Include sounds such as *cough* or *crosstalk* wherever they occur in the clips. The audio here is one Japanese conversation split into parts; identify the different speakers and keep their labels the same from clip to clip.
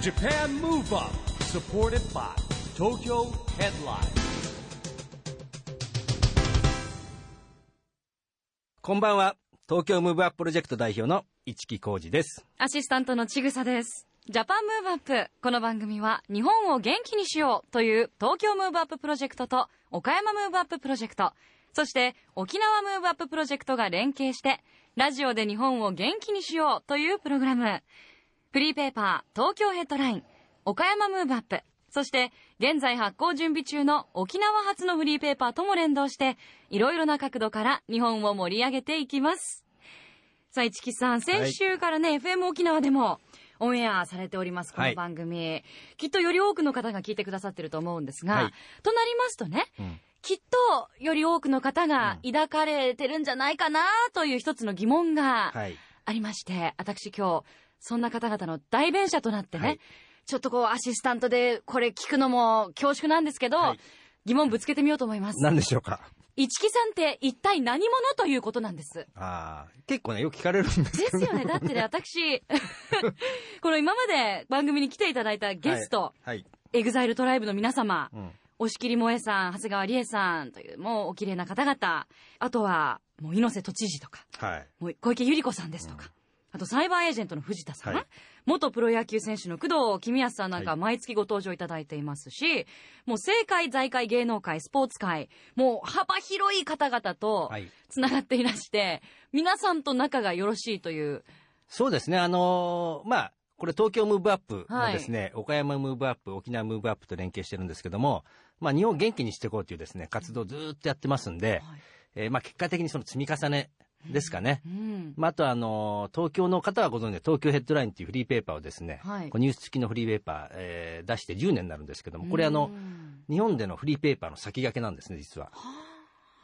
Speaker 1: Japan Move Up supported by Tokyo Headline
Speaker 2: こんばんは。東京ムーブアッププロジェクト代表の一木広治です。
Speaker 3: アシスタントのちぐさです。 Japan Move Up。この番組は日本を元気にしようという東京ムーブアッププロジェクトと岡山ムーブアッププロジェクト、そして沖縄ムーブアッププロジェクトが連携してラジオで日本を元気にしようというプログラム。フリーペーパー東京ヘッドライン、岡山ムーブアップ、そして現在発行準備中の沖縄発のフリーペーパーとも連動していろいろな角度から日本を盛り上げていきます。さあ、市木さん、先週からね、FM 沖縄でもオンエアされております、この
Speaker 2: はい
Speaker 3: 番組。きっとより多くの方が聞いてくださってると思うんですが、
Speaker 2: はい
Speaker 3: となりますとね、
Speaker 2: うん
Speaker 3: きっとより多くの方が抱かれてるんじゃないかなという一つの疑問が
Speaker 2: はい。
Speaker 3: ありまして、私今日、そんな方々の代弁者となってね、
Speaker 2: はい
Speaker 3: ちょっとこうアシスタントでこれ聞くのも恐縮なんですけど、
Speaker 2: はい
Speaker 3: 疑問ぶつけてみようと思います。
Speaker 2: 何でしょうか？
Speaker 3: 一木さんって一体何者ということなんです？
Speaker 2: ああ、結構ね、よく聞かれるんです
Speaker 3: ですよね。だってね、私、*laughs* この今まで番組に来ていただいたゲスト、
Speaker 2: はい。
Speaker 3: EXILE TRIBE の皆様、
Speaker 2: うん。
Speaker 3: 押切もえさん、長谷川理恵さんという、もうお綺麗な方々、あとは、もう猪瀬都知事とか、
Speaker 2: はい。
Speaker 3: もう小池百合子さんですとか、あとサイバーエージェントの藤田さん、
Speaker 2: はい。
Speaker 3: 元プロ野球選手の工藤公康さんなんか
Speaker 2: はい。
Speaker 3: 毎月ご登場いただいていますし、もう政界、財界、芸能界、スポーツ界、もう幅広い方々と
Speaker 2: はい。
Speaker 3: つながっていらして、皆さんと仲がよろしいという、
Speaker 2: そうですね、あのーまあ、これ東京ムーブアップのですね、岡山ムーブアップ、沖縄ムーブアップと連携してるんですけども、まあ、日本を元気にしていこうというですね、活動をずーっとやってますんで、えーまあ、結果的にその積み重ねですかね。
Speaker 3: うん、
Speaker 2: まあ、あとはあのー東京の方はご存知で東京ヘッドラインっていうフリーペーパーをですね、
Speaker 3: はい
Speaker 2: こうニュース付きのフリーペーパー、えー出して10年になるんですけども、これあの、
Speaker 3: うん
Speaker 2: 日本でのフリーペーパーの先駆けなんですね、実は。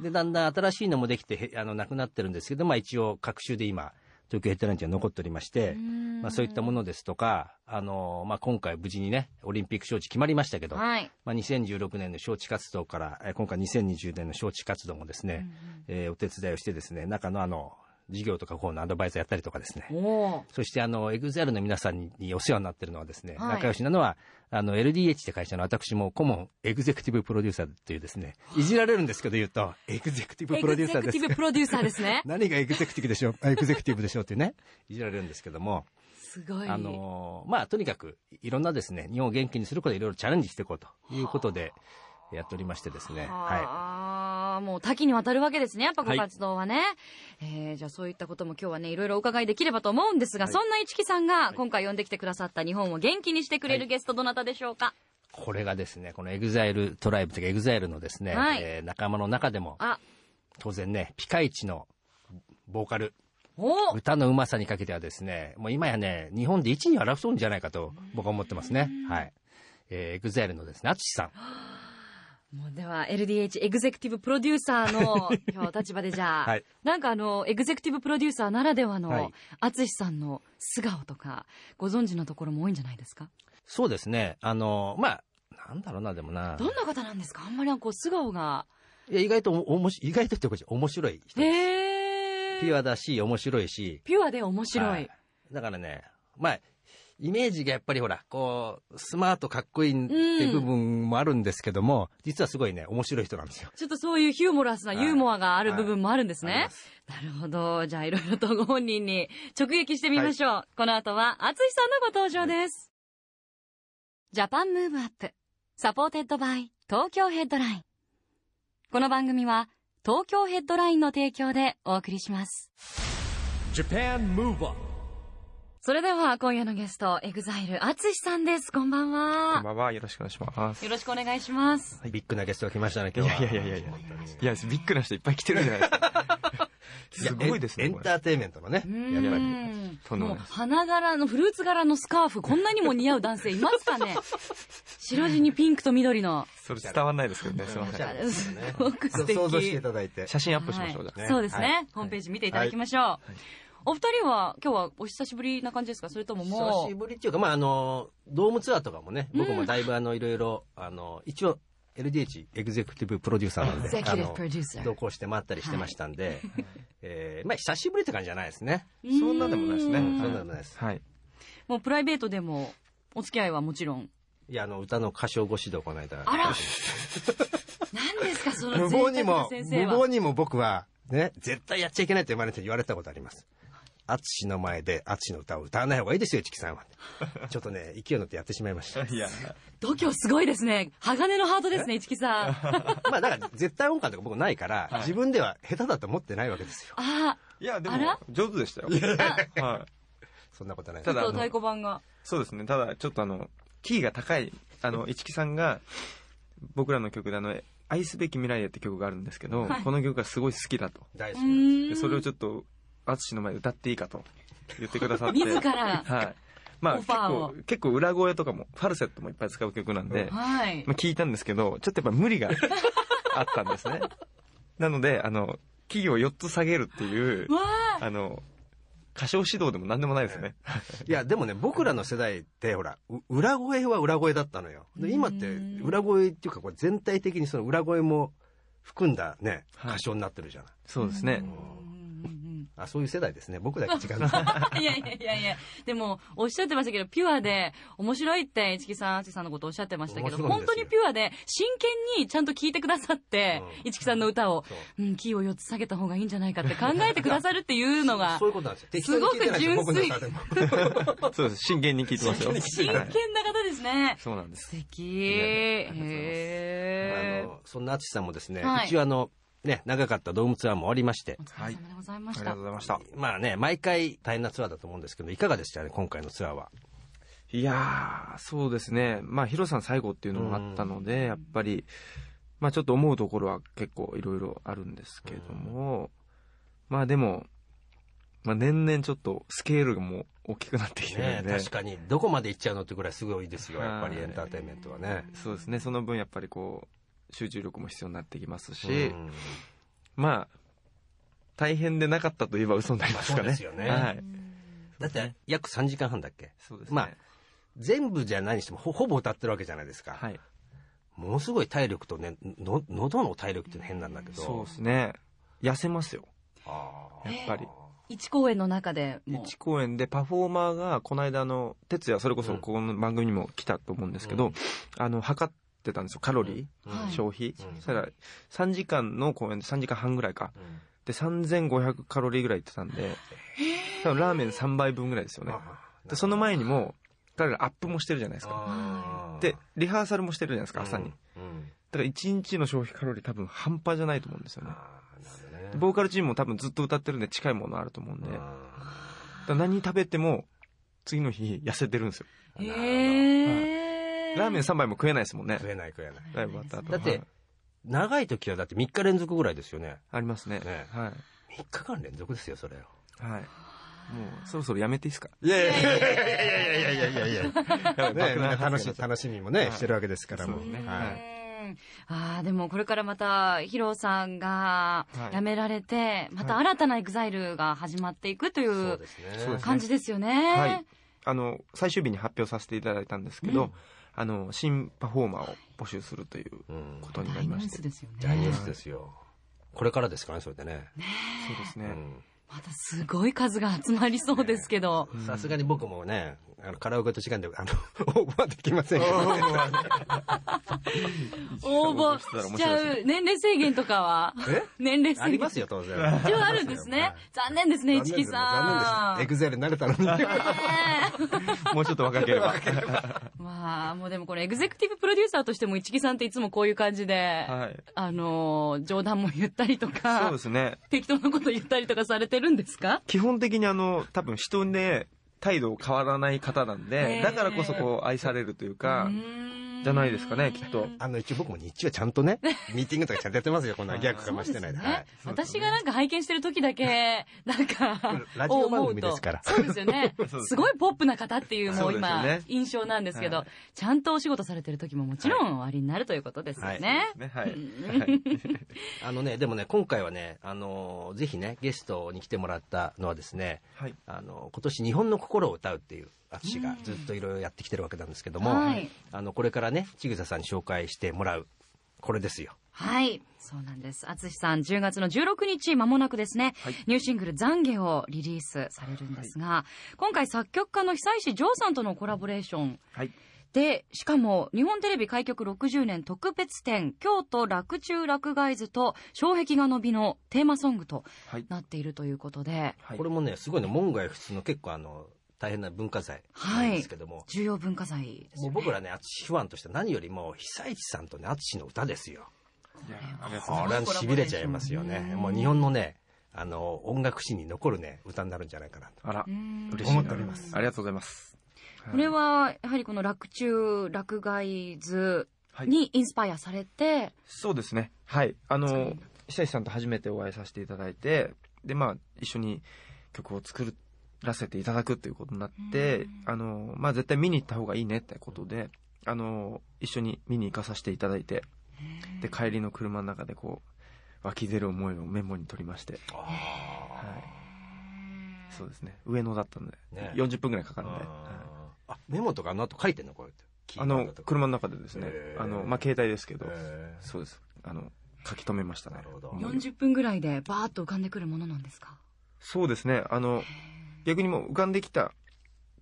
Speaker 2: で、だんだん新しいのもできて、へあの、なくなってるんですけど、まあ一応、各週で今、東京ヘッドラインっていうのが残っておりまして、まあそういったものですとか、あの、まあ今回無事にね、オリンピック招致決まりましたけど、
Speaker 3: はい。
Speaker 2: まあ2016年の招致活動から、えー今回2020年の招致活動もですね、えーお手伝いをしてですね、中のあの、事業とかこうのアドバイザーやったりとかですね、そしてあの、 EXILE の皆さんにお世話になっているのはですね、
Speaker 3: はい。
Speaker 2: 仲良しなのは、あの、LDH って会社の私も顧問エグゼクティブプロデューサーというですね、いじられるんですけど言うと、エグゼクティブプロデューサーです。
Speaker 3: エグゼクティブプロデューサーですね。*laughs*
Speaker 2: 何がエグゼクティブでしょう、あエグゼクティブでしょうってね、いじられるんですけども、
Speaker 3: すごい。
Speaker 2: あのーまあ、とにかく、いろんなですね、日本を元気にすることでいろいろチャレンジしていこうということで、やっておりましてですね、は
Speaker 3: ああ、もう多岐にわたるわけですね、やっぱご
Speaker 2: はい
Speaker 3: 活動はね。えーじゃあそういったことも今日はね、いろいろお伺いできればと思うんですが、
Speaker 2: はい
Speaker 3: そんな一木さんが今回呼んできてくださった日本を元気にしてくれるゲストどなたでしょうか、
Speaker 2: い。これがですね、この EXILE TRIBE というか EXILE のですね、
Speaker 3: はい
Speaker 2: えー仲間の中でも、
Speaker 3: あ、
Speaker 2: 当然ね、ピカイチのボーカル、
Speaker 3: お
Speaker 2: 歌のうまさにかけてはですね、もう今やね、日本で一に争うんじゃないかと僕は思ってますね。はい。えー、 EXILE のですね、 ATSUSHI さん。*gasps*
Speaker 3: もうでは LDH エグゼクティブプロデューサーの今日立場でじゃあ、
Speaker 2: はい。
Speaker 3: なんかあのエグゼクティブプロデューサーならでは
Speaker 2: はい。
Speaker 3: の淳さんの素顔とかご存知のところも多いんじゃないですか？
Speaker 2: そうですね、あの、まあ、なんだろうな、でもな。
Speaker 3: どんな方なんですか？あんまりこう素顔が。
Speaker 2: いや、意外とおもし、意外とってことじゃ面白い人です。
Speaker 3: へえ
Speaker 2: ピュアだし、面白いし。
Speaker 3: ピュアで面白い、
Speaker 2: はい。だからね、まあ、イメージがやっぱりほら、こう、スマートかっこいいっていう部分もあるんですけども、実はすごいね、面白い人なんですよ。
Speaker 3: ちょっとそういう humorous なユーモアがある部分もあるんですね
Speaker 2: はいありま。す
Speaker 3: なるほど。じゃあいろいろとご本人に直撃してみましょう。この後は淳さんのご登場です。 Japan Move Up。supported by Tokyo Headline。この番組は東京ヘッドラインの提供でお送りします。それでは今夜のゲスト、 EXILE ATSUSHI さんです。こんばん
Speaker 4: こん
Speaker 3: は。
Speaker 4: ばんは。よろしくお願いします。
Speaker 3: よろしくお願いします。
Speaker 2: ビッグなゲストが来ましたね、
Speaker 4: いや
Speaker 2: 今日は。
Speaker 4: いやいやいやいや。いや、ビッグな人いっぱい来てるじゃないですか。すごいですね。
Speaker 2: エンターテインメントのね。
Speaker 3: う
Speaker 2: やっぱり。
Speaker 3: 花柄のフルーツ柄のスカーフこんなにも似合う男性いますかね *laughs* 白地にピンクと緑の
Speaker 4: それ伝わんないですけどね。すいません。*laughs*
Speaker 3: あすごく素敵
Speaker 2: 想像していただいて。
Speaker 4: 写真アップしましょう。
Speaker 3: はい
Speaker 4: じゃ
Speaker 2: ね
Speaker 3: そうですね、
Speaker 2: はい
Speaker 3: ホームページ見ていただきましょう、お二人は今日はお久しぶりな感じですか？それともも
Speaker 2: 久し
Speaker 3: う
Speaker 2: ぶりっていうか、まあ、あの、ドームツアーとかもね、僕もだいぶあの、いろいろ、あの、一応、LDH、エグゼクティブプロデューサーなんで、あの
Speaker 3: プロデューサー
Speaker 2: 同行して回ったりしてましたんで、えーまあ、久しぶりって感じじゃないですね。
Speaker 4: そんなでもないですね。
Speaker 2: うんそんなでもないです。
Speaker 4: はい。
Speaker 3: もうプライベートでもお付き合いはもちろん？
Speaker 2: いや、あの、歌の歌唱ご指導この間。
Speaker 3: あら何ですか、その
Speaker 2: 無謀にも、
Speaker 3: 先生は。
Speaker 2: 無謀にも僕は、ね、絶対やっちゃいけないって言われて言われたことあります。淳の前で淳の歌を歌わない方がいいですよ、チキさんは。*laughs* ちょっとね、勢い乗ってやってしまいました。
Speaker 4: いや、
Speaker 3: 度胸すごいですね。鋼のハートですね、市木さん。あ *laughs*
Speaker 2: まあ、だから絶対音感とか僕ないから、
Speaker 4: はい
Speaker 2: 自分では下手だと思ってないわけですよ。
Speaker 3: あ
Speaker 4: いや、でも、上手でしたよ。はい。
Speaker 2: そんなことない。
Speaker 3: ー、
Speaker 4: ただ
Speaker 3: ちょっと太鼓判が。
Speaker 4: そうですね。ただ、ちょっとあの、キーが高い、あの、市木さんが、僕らの曲であの、愛すべき未来へって曲があるんですけど、
Speaker 3: はい
Speaker 4: この曲がすごい好きだと。
Speaker 3: う
Speaker 2: 大好きなんです。
Speaker 4: それをちょっと、淳の前で歌っていいかと言ってくださって。*laughs*
Speaker 3: 自ら。
Speaker 4: はい。まあ
Speaker 3: オ
Speaker 4: 結
Speaker 3: ファーを
Speaker 4: 構、結構裏声とかも、ファルセットもいっぱい使う曲なんで、
Speaker 3: はい
Speaker 4: ま。あ聞いたんですけど、ちょっとやっぱ無理が *laughs* あったんですね。なので、あの、キーを4つ下げるっていう、
Speaker 3: わ
Speaker 4: あの、歌唱指導でも何でもないですね。
Speaker 2: いや、でもね、僕らの世代って、ほら、う裏声は裏声だったのよ。で今って、裏声っていうか、これ全体的にその裏声も含んだね、
Speaker 4: はい
Speaker 2: 歌唱になってるじゃない。
Speaker 4: そうですね。
Speaker 3: うん
Speaker 2: あ、そういう世代ですね。僕だけ違う *laughs*
Speaker 3: いやいやいやいや、でも、おっしゃってましたけど、ピュアで、面白いって、市木さん、あちさんのことおっしゃってましたけど、本当にピュアで、真剣にちゃんと聞いてくださって、
Speaker 2: うん
Speaker 3: 市木さんの歌を、
Speaker 2: そう
Speaker 3: うん、キーを4つ下げた方がいいんじゃないかって考えてくださるっていうのが *laughs*
Speaker 2: そう、いうことなんですよ。す僕の歌でも *laughs*
Speaker 4: そうです。真剣に聞いてますよ。
Speaker 3: 真剣な
Speaker 4: はい
Speaker 3: 方ですね。
Speaker 4: そうなんです。
Speaker 3: 素敵。へー
Speaker 2: あの、そんな淳さんもですね、
Speaker 3: はい
Speaker 2: 一応あの、ね、長かったドームツアーも終わりまして
Speaker 3: お、疲れ様でございました
Speaker 4: ありがとう。ございました。
Speaker 2: まあね、毎回大変なツアーだと思うんですけど、いかがでしたね、今回のツアーは。
Speaker 4: いやー、そうですね。まあ、ヒロさん最後っていうのもあったので、やっぱり、まあちょっと思うところは結構いろいろあるんですけども、まあでも、まあ年々ちょっとスケールがもう大きくなってきてる
Speaker 2: ね
Speaker 4: んで、
Speaker 2: 確かに、どこまで行っちゃうのってぐらいすごいですよ、やっぱり
Speaker 4: はい
Speaker 2: エンターテインメントはね。
Speaker 4: そうですね。その分やっぱりこう、集中力も必要になってきますし、
Speaker 2: うん
Speaker 4: まあ、大変でなかったといえば嘘になりますかね。
Speaker 2: ですよね
Speaker 4: はい。
Speaker 2: だって、約3時間半だっけ？
Speaker 4: そうですね。
Speaker 2: まあ全部じゃないにしてもほほぼ歌ってるわけじゃないですか、
Speaker 4: はい。
Speaker 2: ものすごい体力とねの喉の体力っていうのは変なんだけど
Speaker 4: そうですね。痩せますよ。
Speaker 2: あ
Speaker 4: やっぱり。
Speaker 3: 一公演の中でもう
Speaker 4: 一公演でパフォーマーがこの間あの哲也それこそ
Speaker 2: うん
Speaker 4: この番組にも来たと思うんですけど、
Speaker 2: うん
Speaker 4: あの測ってたんですよ。カロリー、消費、
Speaker 2: うん。
Speaker 4: そしたら3時間の公演で3時間半ぐらいか。
Speaker 2: うん。
Speaker 4: で3500カロリーぐらいいってたんで多分ラーメン3杯分ぐらいですよね。でその前にも彼らアップもしてるじゃないですか。でリハーサルもしてるじゃないですか朝に、
Speaker 2: うん。うん
Speaker 4: だから1日の消費カロリー多分半端じゃないと思うんですよね。ボーカルチームも多分ずっと歌ってるんで近いものあると思うんで。何食べても次の日痩せてるんですよ。
Speaker 3: へえ。
Speaker 4: ラーメン3杯も食えないですもんね。
Speaker 2: 食えない食えない。
Speaker 4: ライブ終わった後。
Speaker 2: だって
Speaker 4: はい。
Speaker 2: 長い時はだって3日連続ぐらいですよね。
Speaker 4: ありますね。
Speaker 2: ね。
Speaker 4: はい。
Speaker 2: 3日間連続ですよそれ
Speaker 4: は。い。もうそろそろやめていいですか？
Speaker 2: いやいやいやいやいやいやいやいや
Speaker 4: や。ばい
Speaker 2: ね、楽しみ楽しみもね、
Speaker 4: はい
Speaker 2: してるわけですからもう
Speaker 4: ね
Speaker 3: ああでもこれからまたヒロさんが
Speaker 4: はい
Speaker 3: 辞められて、また新たな EXILE が始まっていくとい
Speaker 2: そう
Speaker 3: 感じですよね。
Speaker 4: はいあの最終日に発表させていただいたんですけど、
Speaker 3: うん
Speaker 4: あの新パフォーマーを募集するという
Speaker 2: うん。
Speaker 4: ことにな
Speaker 3: 大ニュー
Speaker 4: りまして
Speaker 3: スですよね。
Speaker 2: 大ニュースですよ。これからですかねそれでね。
Speaker 4: そうですね、
Speaker 2: うん。
Speaker 3: またすごい数が集まりそうですけど。
Speaker 2: さすがに僕もねあのカラオケと違うんであの応募はできませんけど
Speaker 3: 応募しちゃう。年齢制限とかは？
Speaker 2: え？
Speaker 3: 年齢制限。
Speaker 2: ありますよ当然。
Speaker 3: 一応あるんですね。*laughs* 残念ですね、市木さん。
Speaker 2: 残念です。エグゼルになれたのに。
Speaker 3: ね
Speaker 4: もうちょっと若ければ。
Speaker 3: え *laughs* まあ、もうでもこれエグゼクティブプロデューサーとしても市木さんっていつもこういう感じで、
Speaker 4: はい。
Speaker 3: あのー、冗談も言ったりと
Speaker 4: そう
Speaker 3: か
Speaker 4: で、すね。
Speaker 3: 適当なこと言ったりとかされてるんですか？
Speaker 4: 基本的にあの多分人で態度変わらない方なん
Speaker 3: へ
Speaker 4: で
Speaker 3: ー。
Speaker 4: だからこそこう愛されるというかじゃないですかねきっと。
Speaker 2: あの一応僕も日中はちゃんとね *laughs* ミーティングとかちゃんとやってますよこんなギャグかましてないで
Speaker 3: そうですね。
Speaker 2: はい。
Speaker 3: 私がなんか拝見してる時だけ、*laughs* なんか、*laughs*
Speaker 2: ラジオ番組ですから。
Speaker 3: 思うと。そうですよね。
Speaker 4: す
Speaker 3: すごいポップな方っていうも
Speaker 4: そう
Speaker 3: 今
Speaker 4: ね、
Speaker 3: 印象なんですけど、
Speaker 4: はい。
Speaker 3: ちゃんとお仕事されてる時ももちろんおありになるということですよね。
Speaker 4: ね。はい、
Speaker 2: あのねでもね今回はねあのぜひねゲストに来てもらったのはですね
Speaker 4: はい。
Speaker 2: あの今年「日本の心を歌う」っていう淳がずっといろいろやってきてるわけなんですけども、
Speaker 3: はい。
Speaker 2: あのこれからね千草さんに紹介してもらう。これですよ。
Speaker 3: はい。そうなんです。淳さん、10月の16日、間もなくですね、
Speaker 4: はい。
Speaker 3: ニューシングル、懺悔をリリースされるんですが、今回作曲家の久石譲さんとのコラボレーション。
Speaker 4: はい。
Speaker 3: で、しかも、日本テレビ開局60年特別展、京都洛中洛外図と障壁画の美のテーマソングと
Speaker 4: はい。
Speaker 3: なっているということで、
Speaker 4: はい。
Speaker 2: これもねすごいね門外不出の結構あの大変な文化財なんですけども、
Speaker 3: 重要文化財ですよね。
Speaker 2: もう僕らね淳ファンとして何よりも久石さんとね淳の歌ですよ。これは。しびれちゃいますよね。もう日本のねあの音楽史に残るね歌になるんじゃないかなと。
Speaker 4: あら
Speaker 3: うん。
Speaker 4: 嬉しい。な
Speaker 2: 思っております。
Speaker 4: ありがとうございます。
Speaker 3: これは、やはりこの洛中洛外図
Speaker 4: はい。
Speaker 3: にインスパイアされて、
Speaker 4: そうですね。はい。あ
Speaker 3: 作
Speaker 4: の
Speaker 3: る
Speaker 4: 久石さんと初めてお会いさせていただいてでまあ一緒に曲を作らせていただくということになって
Speaker 3: うん。
Speaker 4: あのまあ絶対見に行った方がいいねってことであの一緒に見に行かさせていただいてで帰りの車の中でこう湧き出る思いをメモに取りまして。はい。そうですね。上野だったんで、
Speaker 2: ね。
Speaker 4: 40分ぐらいかかるんで、はい。
Speaker 2: あメモとかあの後書いてんのこうやって
Speaker 4: あの車の中でですね。あのまあ携帯ですけどそうです。あの書き留めましたね。
Speaker 2: なるほど。
Speaker 4: 思いを。
Speaker 3: 40分ぐらいでバーッと浮かんでくるものなんですか？
Speaker 4: そうですね。あの逆にもう浮かんできた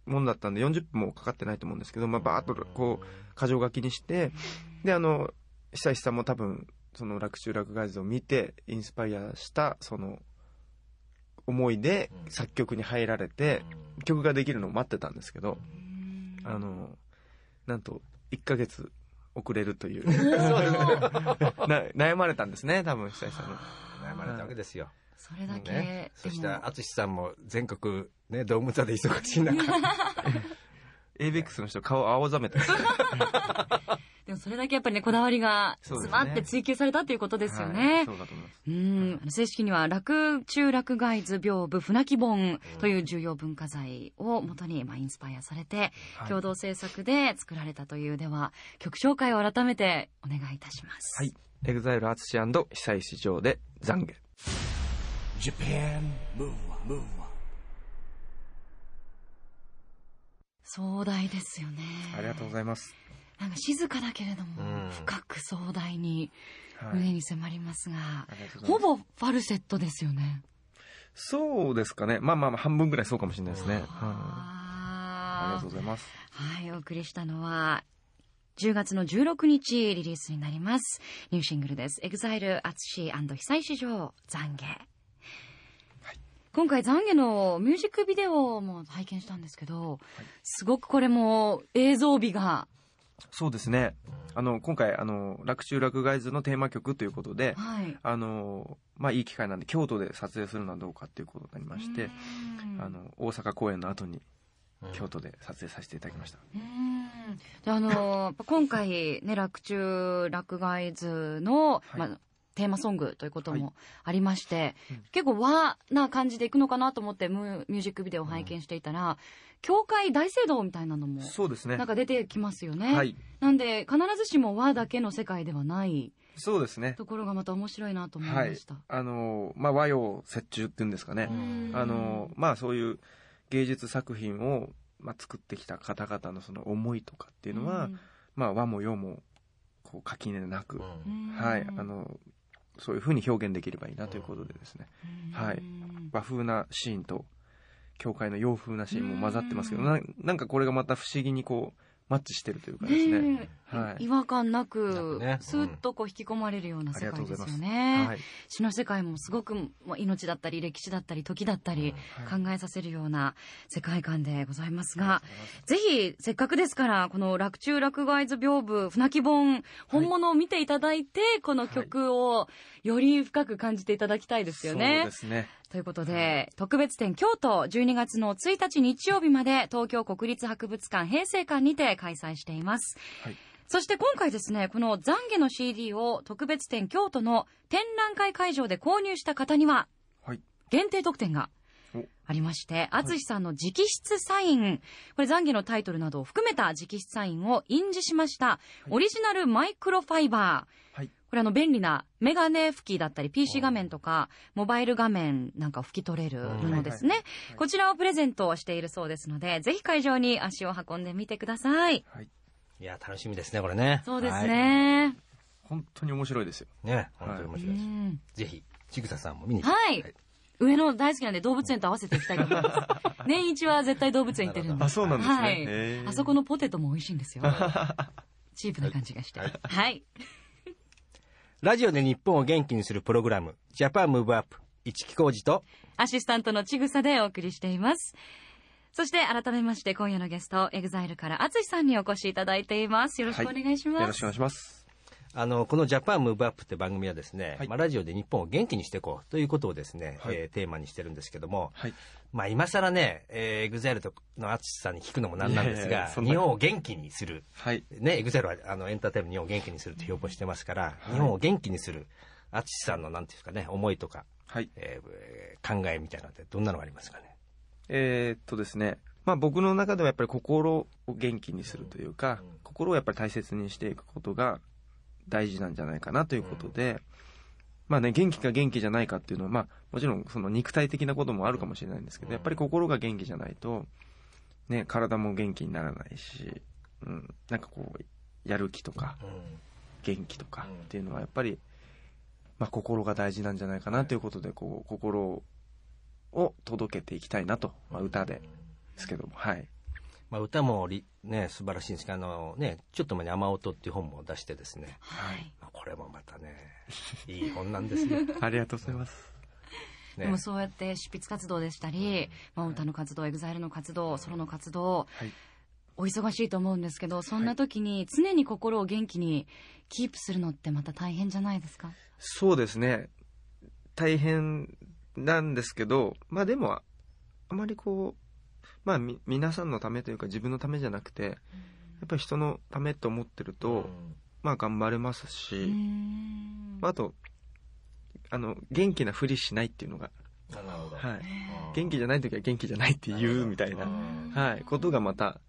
Speaker 4: もんだったんで40分もかかってないと思うんですけど、まあ、バーッとこう箇条書きにしてであの久石さんも多分その洛中洛外図を見てインスパイアしたその思いで
Speaker 2: うん。
Speaker 4: 作曲に入られて曲ができるのを待ってたんですけどあのなんと1ヶ月遅れるという。*laughs* *laughs* な悩まれたんですね多分久石さんの
Speaker 2: 悩まれたわけですよ、
Speaker 3: それだけ、
Speaker 2: ね、そして淳さんも全国ねドーム座で忙しい中。*laughs*
Speaker 4: ABEX の人顔青ざめて。*laughs*
Speaker 3: でもそれだけやっぱりねこだわりが詰まって追求されたっていうことですよ
Speaker 4: はい。
Speaker 3: ね
Speaker 4: そうだと思います。
Speaker 3: うん。正式には洛中洛外図屏風船木本という重要文化財をもとにまあインスパイアされて
Speaker 4: はい。
Speaker 3: 共同制作で作られたというでは曲紹介を改めてお願いいたします。
Speaker 4: はい。 EXILE ATSUSHI 久石譲で懺悔。
Speaker 1: Japan Move Up, Move Up.
Speaker 3: 壮大ですよね
Speaker 4: ありがとうございます。
Speaker 3: なんか静かだけれども
Speaker 2: うん
Speaker 3: 深く壮大に
Speaker 4: はい。
Speaker 3: 胸に迫りますが、
Speaker 4: ありがとうございます
Speaker 3: ほぼファルセットですよね
Speaker 4: そうですかね。まあまあまあ半分ぐらいそうかもしれないですね。はいありが
Speaker 3: あ
Speaker 4: とうございます。
Speaker 3: はい、お送りしたのは、10月の16日リリースになります。ニューシングルです。EXILE アツシ久石城懺悔。今回懺悔のミュージックビデオも拝見したんですけど、すごくこれも映像美が、
Speaker 4: そうですね。あの、今回、あの、洛中洛外図のテーマ曲ということで、
Speaker 3: はい。
Speaker 4: あの、まあいい機会なんで京都で撮影するのはどうかっていうことになりまして、
Speaker 3: うん
Speaker 4: あの、大阪公演の後に
Speaker 2: うん
Speaker 4: 京都で撮影させていただきました。
Speaker 3: うんであの今回ね洛中洛外図の、
Speaker 4: はい
Speaker 3: まあ、テーマソングということ
Speaker 4: は
Speaker 3: もありまして、
Speaker 4: うん
Speaker 3: 結構和な感じでいくのかなと思ってムミュージックビデオを拝見していたら、教会大聖堂みたいなのも
Speaker 4: そうですね
Speaker 3: なん。か出てきますよね、
Speaker 4: はい。
Speaker 3: なんで必ずしも和だけの世界ではない
Speaker 4: そうですね。
Speaker 3: ところがまた面白いなと思い
Speaker 4: はい
Speaker 3: ました、。
Speaker 4: あの、まあ和洋折衷っていうんですかね。
Speaker 3: うん
Speaker 4: あのまあそういう芸術作品を、まあ、作ってきた方々のその思いとかっていうのは、まあ和も洋もこう垣根なく、
Speaker 3: うん
Speaker 4: はいあのそういうふうに表現できればいいなということでですね、はい。
Speaker 3: うん
Speaker 4: 和風なシーンと教会の洋風なシーンも混ざってますけどなんかこれがまた不思議にこうマッチしてるというかですね。はい。
Speaker 3: 違和感なく
Speaker 2: なくね。
Speaker 3: スーッとこう引き込まれるような世界ですよね。
Speaker 4: はい。
Speaker 3: 詩の世界もすごく命だったり歴史だったり時だったり
Speaker 4: はい。
Speaker 3: 考えさせるような世界観でございますが、ぜひせっかくですからこの洛中洛外図屏風船木本本物を見ていただいて、この曲をより深く感じていただきたいですよね。
Speaker 4: そうですね
Speaker 3: ということで、特別展京都12月の1日日曜日まで東京国立博物館平成館にて開催しています。
Speaker 4: はい。
Speaker 3: そして今回ですね、この懺悔の CD を特別展京都の展覧会会場で購入した方には、
Speaker 4: はい。
Speaker 3: 限定特典が
Speaker 4: お
Speaker 3: ありまして、淳さんの直筆サイン、これ懺悔のタイトルなどを含めた直筆サインを印字しました、オリジナルマイクロファイバー。
Speaker 4: はい
Speaker 3: これあの便利なメガネ拭きだったり PC 画面とかモバイル画面なんかを拭き取れる布ですね。
Speaker 4: い
Speaker 3: こちらをプレゼントしているそうですので、ぜひ会場に足を運んでみてください。
Speaker 4: はい
Speaker 2: いや楽しみですねこれね
Speaker 3: そうです
Speaker 2: はい
Speaker 3: ね。
Speaker 4: 本当に面白いですよ。
Speaker 2: ね、本当に面白いです。
Speaker 3: うん
Speaker 2: ぜひ、ちぐささんも見に来て。
Speaker 3: はい。上野大好きなんで動物園と合わせていきたいと思います。*laughs* 年一は絶対動物園行ってるんで。
Speaker 4: あそうなんですね
Speaker 3: はい。あそこのポテトも美味しいんですよ。*laughs* チープな感じがして。はい。
Speaker 2: ラジオで日本を元気にするプログラム、ジャパンムーブアップ、一木工事と、
Speaker 3: アシスタントのちぐさでお送りしています。そして改めまして今夜のゲスト、 EXILE から ATSUSHI さんにお越しいただいています。よろしくお願いします。
Speaker 4: よろしくお願いします。
Speaker 2: あの、この Japan Move Up って番組はですね、
Speaker 4: はい
Speaker 2: まあ、ラジオで日本を元気にしていこうということをですね、
Speaker 4: はい
Speaker 2: えーテーマにしてるんですけども、
Speaker 4: はい。
Speaker 2: まあ今更ね、えー、 EXILE の ATSUSHI さんに聞くのもなんなんですが日本を元気にする。
Speaker 4: はい。
Speaker 2: ね、 EXILE はあのエンターテインメント日本を元気にするって標榜してますから、日本を元気にする淳さんのなんていうかね、思いとか、
Speaker 4: はい。
Speaker 2: えー考えみたいなのってどんなのがありますかね？
Speaker 4: えーっとですね、まあ僕の中ではやっぱり心を元気にするというか、
Speaker 2: うん
Speaker 4: 心をやっぱり大切にしていくことが大事なんじゃないかなということで、まあね、元気か元気じゃないかっていうのは、まあもちろんその肉体的なこともあるかもしれないんですけど、やっぱり心が元気じゃないと、ね、体も元気にならないし、うん、なんかこう、やる気とか元気とかっていうのはやっぱり、まあ心が大事なんじゃないかなということで、こう、心を届けていきたいなと、まあ歌でですけども、はい。
Speaker 2: まあ、歌もりね素晴らしいんですけどあのねちょっと前に「雨音」っていう本も出してですね、
Speaker 3: はい。
Speaker 2: まあ、これもまたねいい本なんですよ、*laughs*
Speaker 4: ありがとうございます。
Speaker 2: ね
Speaker 3: でもそうやって執筆活動でしたり、まあ、歌の活動、 EXILE の活動、ソロの活動、
Speaker 4: はい。
Speaker 3: お忙しいと思うんですけど、そんな時に常に心を元気にキープするのってまた大変じゃないですか？
Speaker 4: そうですね。大変なんですけど、まあでも、あまりこう、まあみ、皆さんのためというか自分のためじゃなくて、やっぱり人のためと思ってると、まあ頑張れます
Speaker 3: う
Speaker 4: し、
Speaker 3: ん
Speaker 4: まああと、あの、元気なふりしないっていうのが、はい。元気じゃない時は元気じゃないって言うみたいな、はい、ことがまた、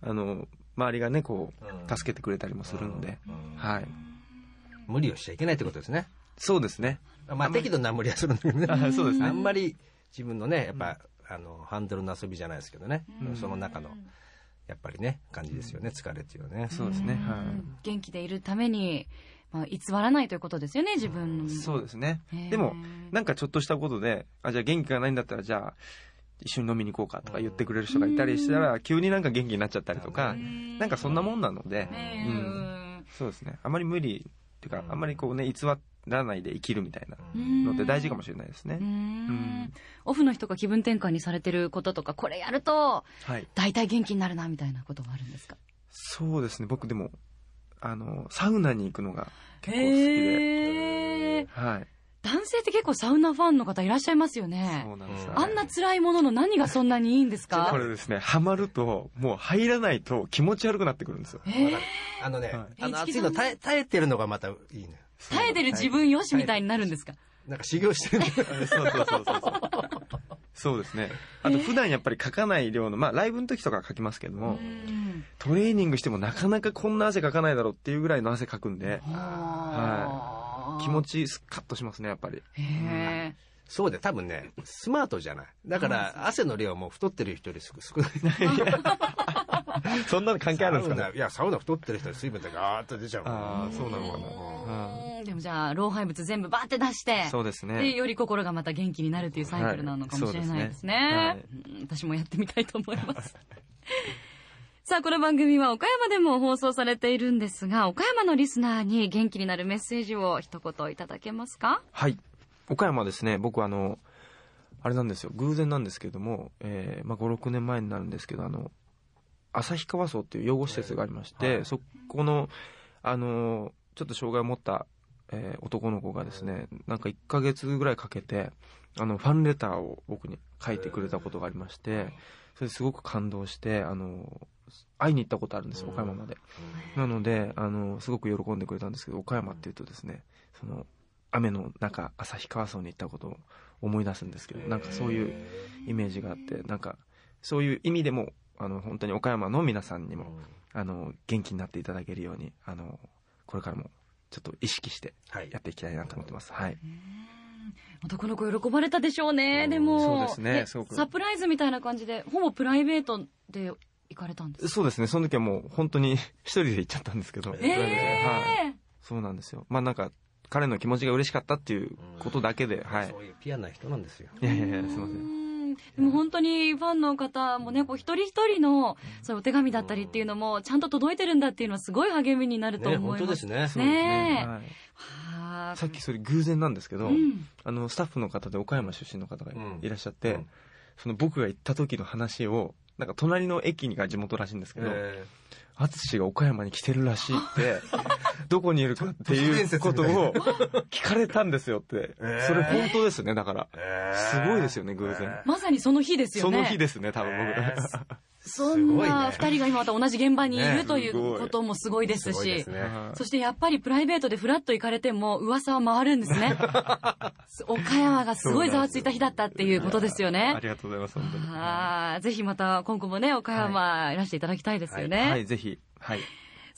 Speaker 4: あの、周りがね、こう、助けてくれたりもするので、はい。
Speaker 2: 無理をしちゃいけないってことですね。
Speaker 4: そうですね。
Speaker 2: まあ適度な無理はするんだけどね。
Speaker 4: あそうですね。
Speaker 2: あんまり自分のねやっぱ、あのハンドルの遊びじゃないですけどね、
Speaker 4: うん。
Speaker 2: その中のやっぱりね感じですよね。疲れっていうのはね。
Speaker 4: そうですね。は
Speaker 3: 元気でいるために、まあ、偽らないということですよね、自分。の。
Speaker 4: い。そうですね。でも、なんかちょっとしたことで、あ、じゃあ元気がないんだったら、じゃあ、一緒に飲みに行こうかとか言ってくれる人がいたりしたら、急になんか元気になっちゃったりとか、なんかそんなもんなので、うん。そうですね。あまり無理、っていうか、あんまりこうね、偽らないで生きるみたいな
Speaker 3: うん。
Speaker 4: のって大事かもしれないですね。
Speaker 3: う。
Speaker 4: うん。
Speaker 3: んオフの日とか気分転換にされてることとか、これやると、
Speaker 4: はい。
Speaker 3: 大体元気になるな、みたいなことがあるんですか？
Speaker 4: そうですね。僕でも、あの、サウナに行くのが結構好きで、はい。
Speaker 3: 男性って結構サウナファンの方いらっしゃいますよね。
Speaker 4: そう。なんですよ、
Speaker 2: うん
Speaker 3: あんな辛いものの何がそんなにいいんですか？*laughs*
Speaker 4: これですね、ハマると、もう入らないと気持ち悪くなってくるんですよ。
Speaker 3: えー。
Speaker 2: あのね、
Speaker 4: はい。
Speaker 2: あの
Speaker 3: え
Speaker 2: 暑いの耐え耐えてるのがまたいいね
Speaker 3: 耐えてる自分よしみたいになるんですか？
Speaker 2: なんか修行してる。
Speaker 4: そうそうそうそうそう。そうですね。あと普段やっぱり書かない量の、まあライブの時とかは書きますけども、
Speaker 3: うん。
Speaker 4: トレーニングしてもなかなかこんな汗かかないだろうっていうぐらいの汗かくんで、
Speaker 3: は
Speaker 4: 気持ちスカッとしますね、やっぱり。
Speaker 3: へ
Speaker 2: そうで多分ねスマートじゃない。だから汗の量も太ってる人より少少ない *laughs* *laughs*
Speaker 4: そんなの関係あるんですかね？
Speaker 2: サウナいやサウナ太ってる人は水分がガーッと出ちゃう
Speaker 4: ああ、そうなのかな。
Speaker 3: ー。でもじゃあ老廃物全部バーって出して
Speaker 4: そうです
Speaker 3: で
Speaker 4: ね。
Speaker 3: より心がまた元気になるっていうサイクルなのかもしれないですね,、私もやってみたいと思います。*laughs* さあこの番組は岡山でも放送されているんですが岡山のリスナーに元気になるメッセージを一言いただけますか？
Speaker 4: はい。岡山はですね、僕あの、あれなんですよ、偶然なんですけれども、えーまあ、5、6年前になるんですけど、あの、旭川荘っていう養護施設がありまして、
Speaker 2: はい
Speaker 4: そこの、あの、ちょっと障害を持った、えー男の子がですね、なんか1ヶ月ぐらいかけて、あの、ファンレターを僕に書いてくれたことがありまして、それですごく感動して、あの、会いに行ったことあるんですよ、岡山まで。なので、あの、すごく喜んでくれたんですけど、岡山っていうとですね、その、雨の中、旭川荘に行ったことを思い出すんですけど、なんかそういうイメージがあって、なんか、そういう意味でも、あの、本当に岡山の皆さんにも、あの、元気になっていただけるように、あの、これからも、ちょっと意識して
Speaker 2: はい。
Speaker 4: やっていきたいなと思ってます。はい。
Speaker 3: 男の子喜ばれたでしょうねでも。
Speaker 4: そうですね
Speaker 3: サプライズみたいな感じでほぼプライベートで行かれたんですか？
Speaker 4: そうですね、その時はもう本当に一人で行っちゃったんですけど、
Speaker 3: え
Speaker 4: はい。そうなんですよ。まあなんか彼の気持ちが嬉しかったっていうことだけで、はい。
Speaker 2: そういうピュアな人なんですよ。
Speaker 4: いやいやいやすいません
Speaker 3: でも本当にファンの方もね、こう一人一人のそういうお手紙だったりっていうのもちゃんと届いてるんだっていうのはすごい励みになると
Speaker 2: ね、
Speaker 3: 思います。
Speaker 2: 本当ですね。
Speaker 3: ねえ。
Speaker 4: はい。
Speaker 3: はあ
Speaker 4: さっきそれ偶然なんですけど、
Speaker 3: うん
Speaker 4: あのスタッフの方で岡山出身の方が
Speaker 2: うん。
Speaker 4: いらっしゃって、
Speaker 2: うん。
Speaker 4: その僕が行った時の話をなんか隣の駅が地元らしいんですけど、
Speaker 2: え
Speaker 4: 淳が岡山に来てるらしいって、どこにいるかっていうことを聞かれたんですよって。
Speaker 2: えー
Speaker 4: それ本当ですね、だから。
Speaker 2: ー
Speaker 4: すごいですよね、偶然。
Speaker 3: まさにその日ですよ
Speaker 4: そ
Speaker 3: ね。
Speaker 4: の日ですね、多分
Speaker 2: えー
Speaker 4: 僕。
Speaker 3: そんな
Speaker 2: ね
Speaker 3: 二人が今また同じ現場にいる
Speaker 2: ね
Speaker 3: ということもすごいですしそしてやっぱりプライベートでフラッと行かれても噂は回るんですね。*laughs* 岡山がすごいざわついた日だったっていうことですよ
Speaker 4: あ
Speaker 3: ね。
Speaker 4: りがとうございます、本当に。
Speaker 3: ぜひまた今後もね、岡山いらしていただきたいですよね。
Speaker 4: はい、ぜひ。はい。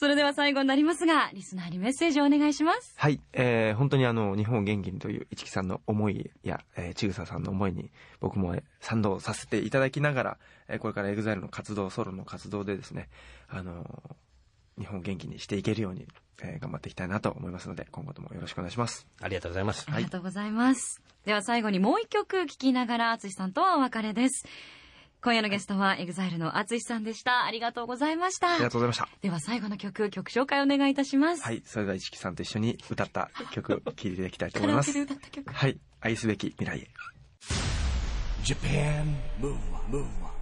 Speaker 3: それでは最後になりますが、リスナーにメッセージをお願いします。
Speaker 4: はい、えー、本当にあの、日本を元気にという市木さんの思いや、えー、ちぐささんの思いに僕もえー賛同させていただきながら、えーこれから EXILE の活動、ソロの活動でですね、あのー日本を元気にしていけるように、えー頑張っていきたいなと思いますので、今後ともよろしくお願いします。
Speaker 2: ありがとうございます。
Speaker 3: ありがとうございます。では最後にもう一曲聴きながら、淳さんとはお別れです。今夜のゲストは EXILE の淳さんでした。ありがとうございました
Speaker 4: ありが。とうございました。
Speaker 3: では最後の曲、曲紹介お願いいたします。
Speaker 4: はい、それでは市木さんと一緒に歌った曲、聴いていただきたいと思います。はい、愛すべき未来へ。
Speaker 1: Japan Move Up, Move Up.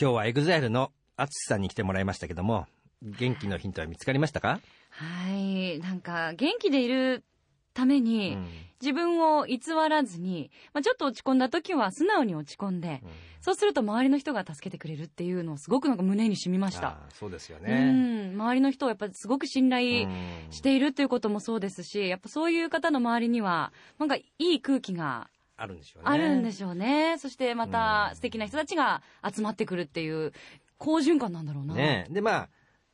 Speaker 2: 今日は EXILE の淳さんに来てもらいましたけども、元気のヒントは見つかりましたか、
Speaker 3: はい。なんか、元気でいるため
Speaker 2: う
Speaker 3: に、
Speaker 2: ん
Speaker 3: 自分を偽らずに、まあ、ちょっと落ち込んだ時は素直に落ち込んで、そうすると周りの人が助けてくれるっていうのをすごくなんか胸に染みました。
Speaker 2: そうですよ
Speaker 3: う
Speaker 2: ね。
Speaker 3: ん。周りの人をやっぱりすごく信頼
Speaker 2: うん
Speaker 3: しているということもそうですし、やっぱそういう方の周りには、なんかいい空気が
Speaker 2: あるんでしょうね。
Speaker 3: あるんでしょうね。そしてまた
Speaker 2: うん
Speaker 3: 素敵な人たちが集まってくるっていう、好循環なんだろうな。
Speaker 2: ねで、まあ、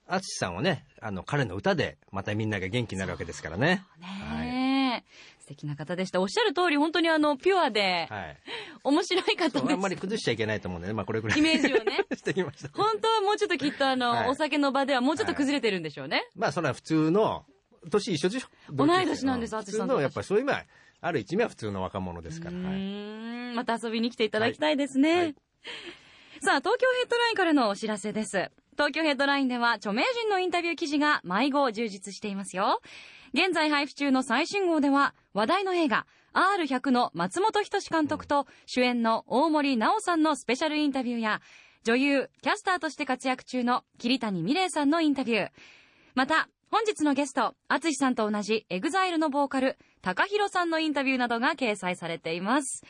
Speaker 2: 淳さんはね、あの、彼の歌で、またみんなが元気になるわけですからね。
Speaker 3: ねえ、素敵な方でした。おっしゃる通り、本当にあの、ピュアで、
Speaker 2: はい。
Speaker 3: 面白い方で
Speaker 2: そうあんまり
Speaker 3: す。
Speaker 2: 崩しちゃいけないと思うんでね、まあこれぐらい。
Speaker 3: イメージをね。*laughs*
Speaker 2: してきました。
Speaker 3: 本当はもうちょっときっとあの、
Speaker 2: はい
Speaker 3: お酒の場ではもうちょっと崩れてるんでしょうね。
Speaker 2: まあそれは普通の、年一緒でしょ？
Speaker 3: 同い年なんです
Speaker 2: う
Speaker 3: 淳さんと
Speaker 2: やっぱりそういう意味は、ある一味は普通の若者ですから。
Speaker 3: うん、また遊びに来ていただきたいですね。
Speaker 2: はい
Speaker 3: さあ、東京ヘッドラインからのお知らせです。東京ヘッドラインでは著名人のインタビュー記事が毎号充実していますよ。現在配布中の最新号では話題の映画 R100 の松本人志監督と主演の大森奈緒さんのスペシャルインタビューや女優、キャスターとして活躍中の桐谷美玲さんのインタビュー。また、本日のゲスト、淳さんと同じ EXILE のボーカル、高弘さんのインタビューなどが掲載されています。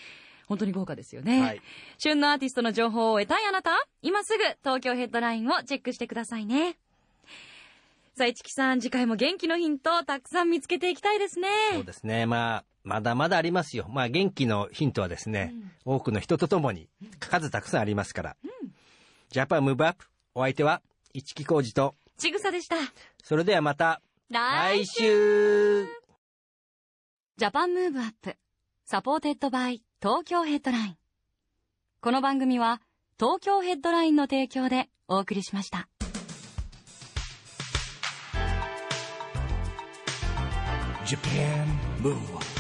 Speaker 3: 本当に豪華ですよね。
Speaker 2: はい。
Speaker 3: 旬のアーティストの情報を得たいあなた、今すぐ東京ヘッドラインをチェックしてくださいね。さあ、市木さん、次回も元気のヒントをたくさん見つけていきたいですね。
Speaker 2: そうですね。まあ、まだまだありますよ。まあ元気のヒントはですね、多くの人とともに数たくさんありますから。Japan Move Up。お相手は、市木浩二と、
Speaker 3: ちぐさでした。
Speaker 2: それではまた、
Speaker 3: 来
Speaker 2: 来週
Speaker 3: Japan Move Up。Supported by 東京ヘッドライン。この番組は東京ヘッドラインの提供でお送りしました。
Speaker 1: Japan Move.